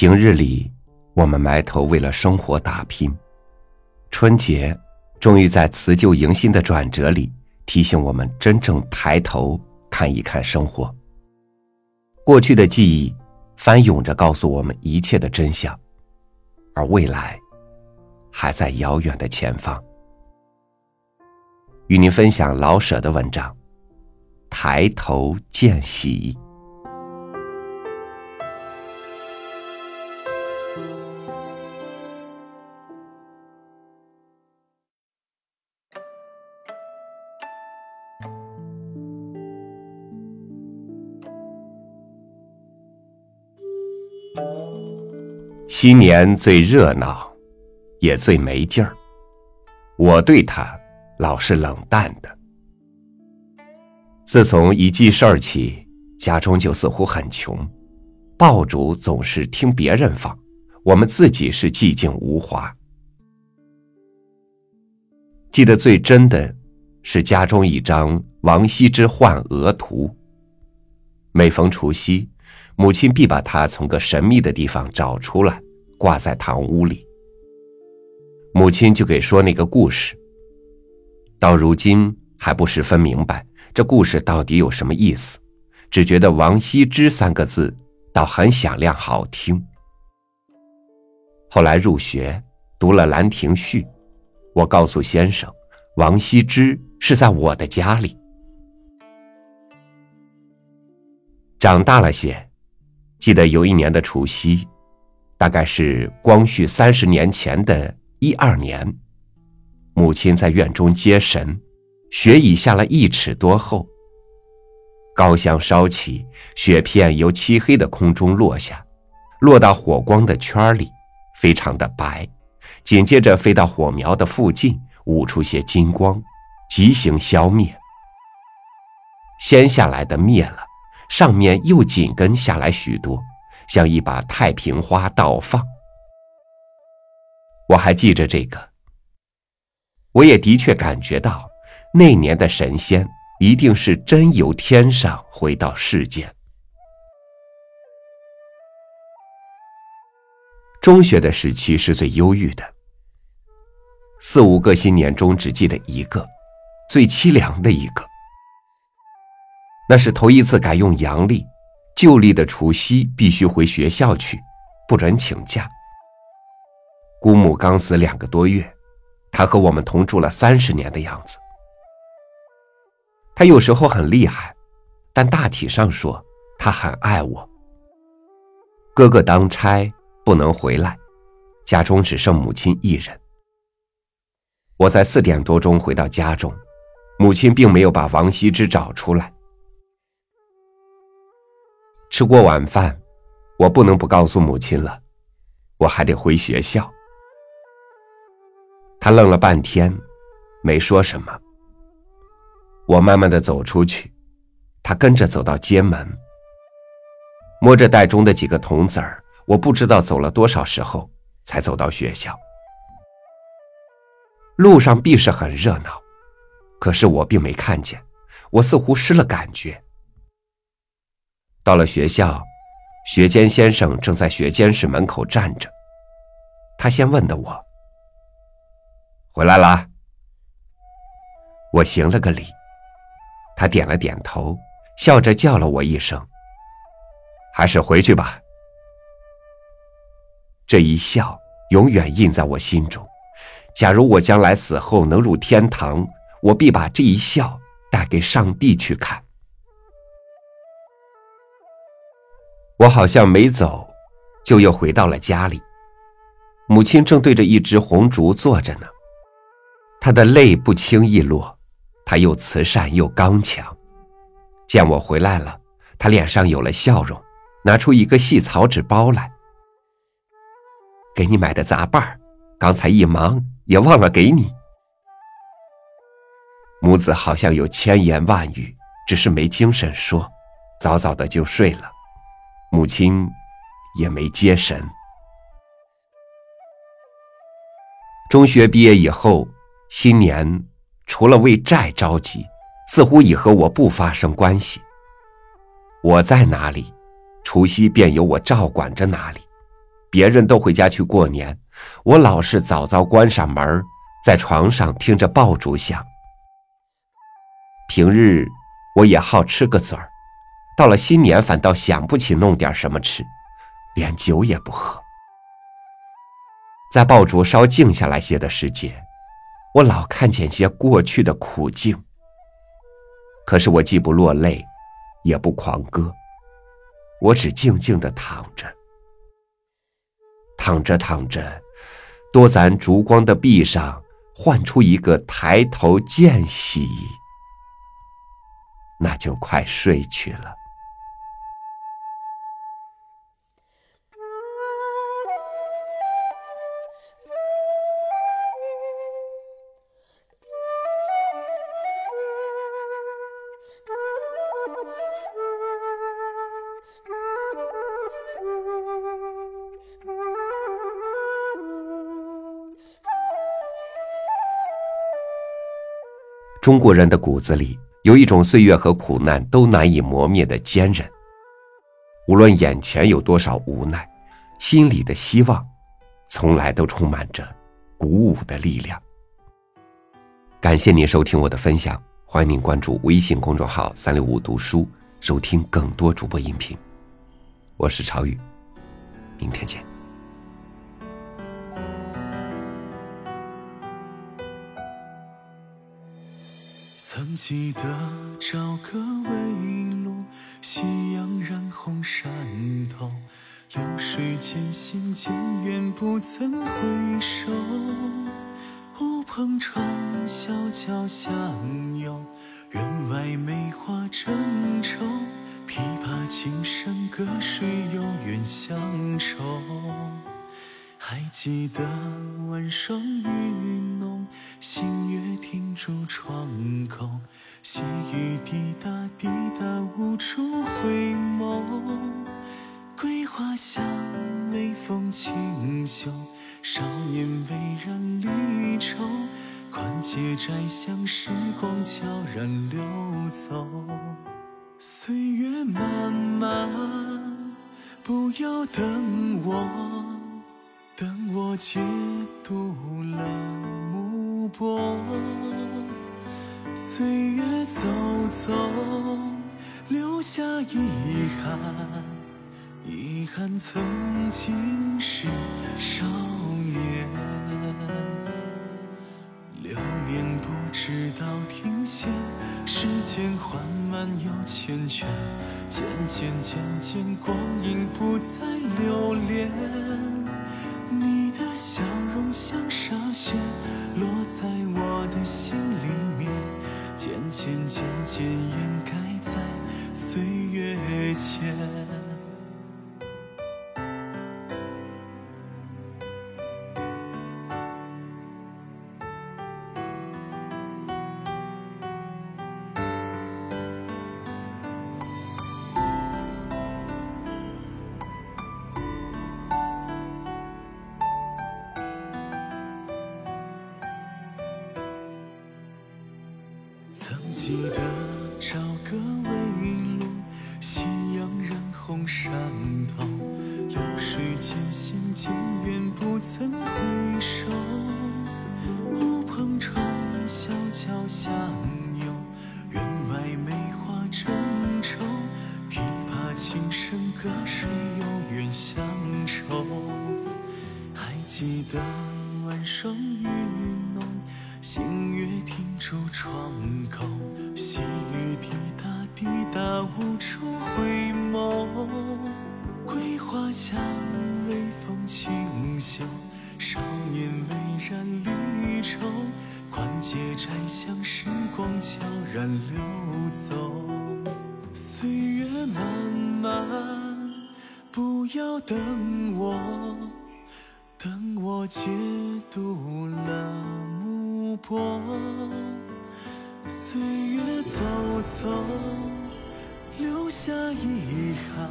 平日里，我们埋头为了生活打拼，春节终于在辞旧迎新的转折里，提醒我们真正抬头看一看生活。过去的记忆翻涌着告诉我们一切的真相，而未来还在遥远的前方。与您分享老舍的文章《抬头见喜》。新年最热闹，也最没劲儿。我对他老是冷淡的。自从一记事儿起，家中就似乎很穷，爆竹总是听别人放，我们自己是寂静无华。记得最真的，是家中一张王羲之换鹅图。每逢除夕，母亲必把它从个神秘的地方找出来。挂在堂屋里，母亲就给说那个故事。到如今还不十分明白这故事到底有什么意思，只觉得“王羲之”三个字倒很响亮好听。后来入学读了《兰亭序》，我告诉先生，王羲之是在我的家里。长大了些，记得有一年的除夕。大概是光绪三十年前的一二年，母亲在院中接神，雪已下了一尺多厚。高香烧起，雪片由漆黑的空中落下，落到火光的圈里，非常的白，紧接着飞到火苗的附近，舞出些金光，即行消灭。先下来的灭了，上面又紧跟下来许多。像一把太平花倒放，我还记着这个。我也的确感觉到，那年的神仙一定是真由天上回到世间。中学的时期是最忧郁的，四五个新年中只记得一个，最凄凉的一个，那是头一次改用阳历。旧历的除夕必须回学校去，不准请假。姑母刚死两个多月，她和我们同住了三十年的样子。她有时候很厉害，但大体上说，她很爱我。哥哥当差不能回来，家中只剩母亲一人。我在四点多钟回到家中，母亲并没有把王羲之找出来。吃过晚饭，我不能不告诉母亲了，我还得回学校。他愣了半天，没说什么。我慢慢的走出去，他跟着走到街门，摸着袋中的几个铜子儿，我不知道走了多少时候才走到学校。路上必是很热闹，可是我并没看见，我似乎失了感觉。到了学校，学监先生正在学监室门口站着。他先问的我：“回来啦？”我行了个礼，他点了点头，笑着叫了我一声：“还是回去吧。”这一笑永远印在我心中。假如我将来死后能入天堂，我必把这一笑带给上帝去看。我好像没走，就又回到了家里。母亲正对着一只红烛坐着呢，她的泪不轻易落，她又慈善又刚强。见我回来了，她脸上有了笑容，拿出一个细草纸包来，给你买的杂拌儿，刚才一忙也忘了给你。母子好像有千言万语，只是没精神说，早早的就睡了。母亲也没接神。中学毕业以后，新年除了为债着急，似乎已和我不发生关系。我在哪里，除夕便由我照管着哪里。别人都回家去过年，我老是早早关上门，在床上听着爆竹响。平日我也好吃个嘴儿，到了新年反倒想不起弄点什么吃，连酒也不喝。在爆竹稍静下来些的时节，我老看见些过去的苦境。可是我既不落泪，也不狂歌，我只静静的躺着，躺着躺着，多咱烛光的壁上唤出一个抬头见喜，那就快睡去了。中国人的骨子里有一种岁月和苦难都难以磨灭的坚韧，无论眼前有多少无奈，心里的希望，从来都充满着鼓舞的力量。感谢您收听我的分享，欢迎您关注微信公众号“三六五读书”，收听更多主播音频。我是朝雨，明天见。曾记得朝歌微露，夕阳染红山头，流水渐行渐远，不曾回首。乌篷船，小桥相拥，院外梅花争宠，琵琶轻声隔水有远乡愁。还记得晚霜雨浓，星月停驻窗口，细雨滴答滴答无处回眸。桂花香，微风清秀，少年微然离愁，宽街窄巷，时光悄然流走。岁月漫漫，不要等我。我解读了暮波，岁月走走，留下遗憾，遗憾曾经是少年。流年不知道停歇，时间缓慢又缱绻，渐渐渐渐，光阴不再留恋。曾记得朝歌微露，夕阳染红山头，流水渐行渐远，无处回眸。桂花香，微风轻秀，少年微然离愁。宽街窄巷，时光悄然流走。岁月漫漫，不要等我，等我解读了。波，岁月走走，留下遗憾，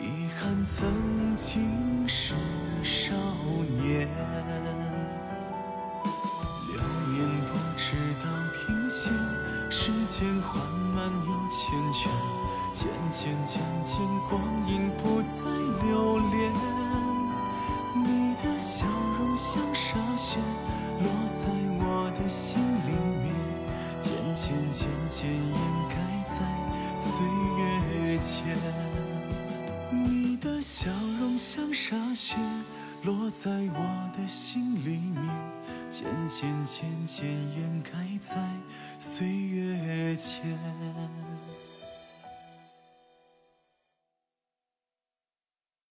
遗憾曾经是少年。流年不知道停歇，时间缓慢又缱绻，渐渐渐渐，光阴不再留恋。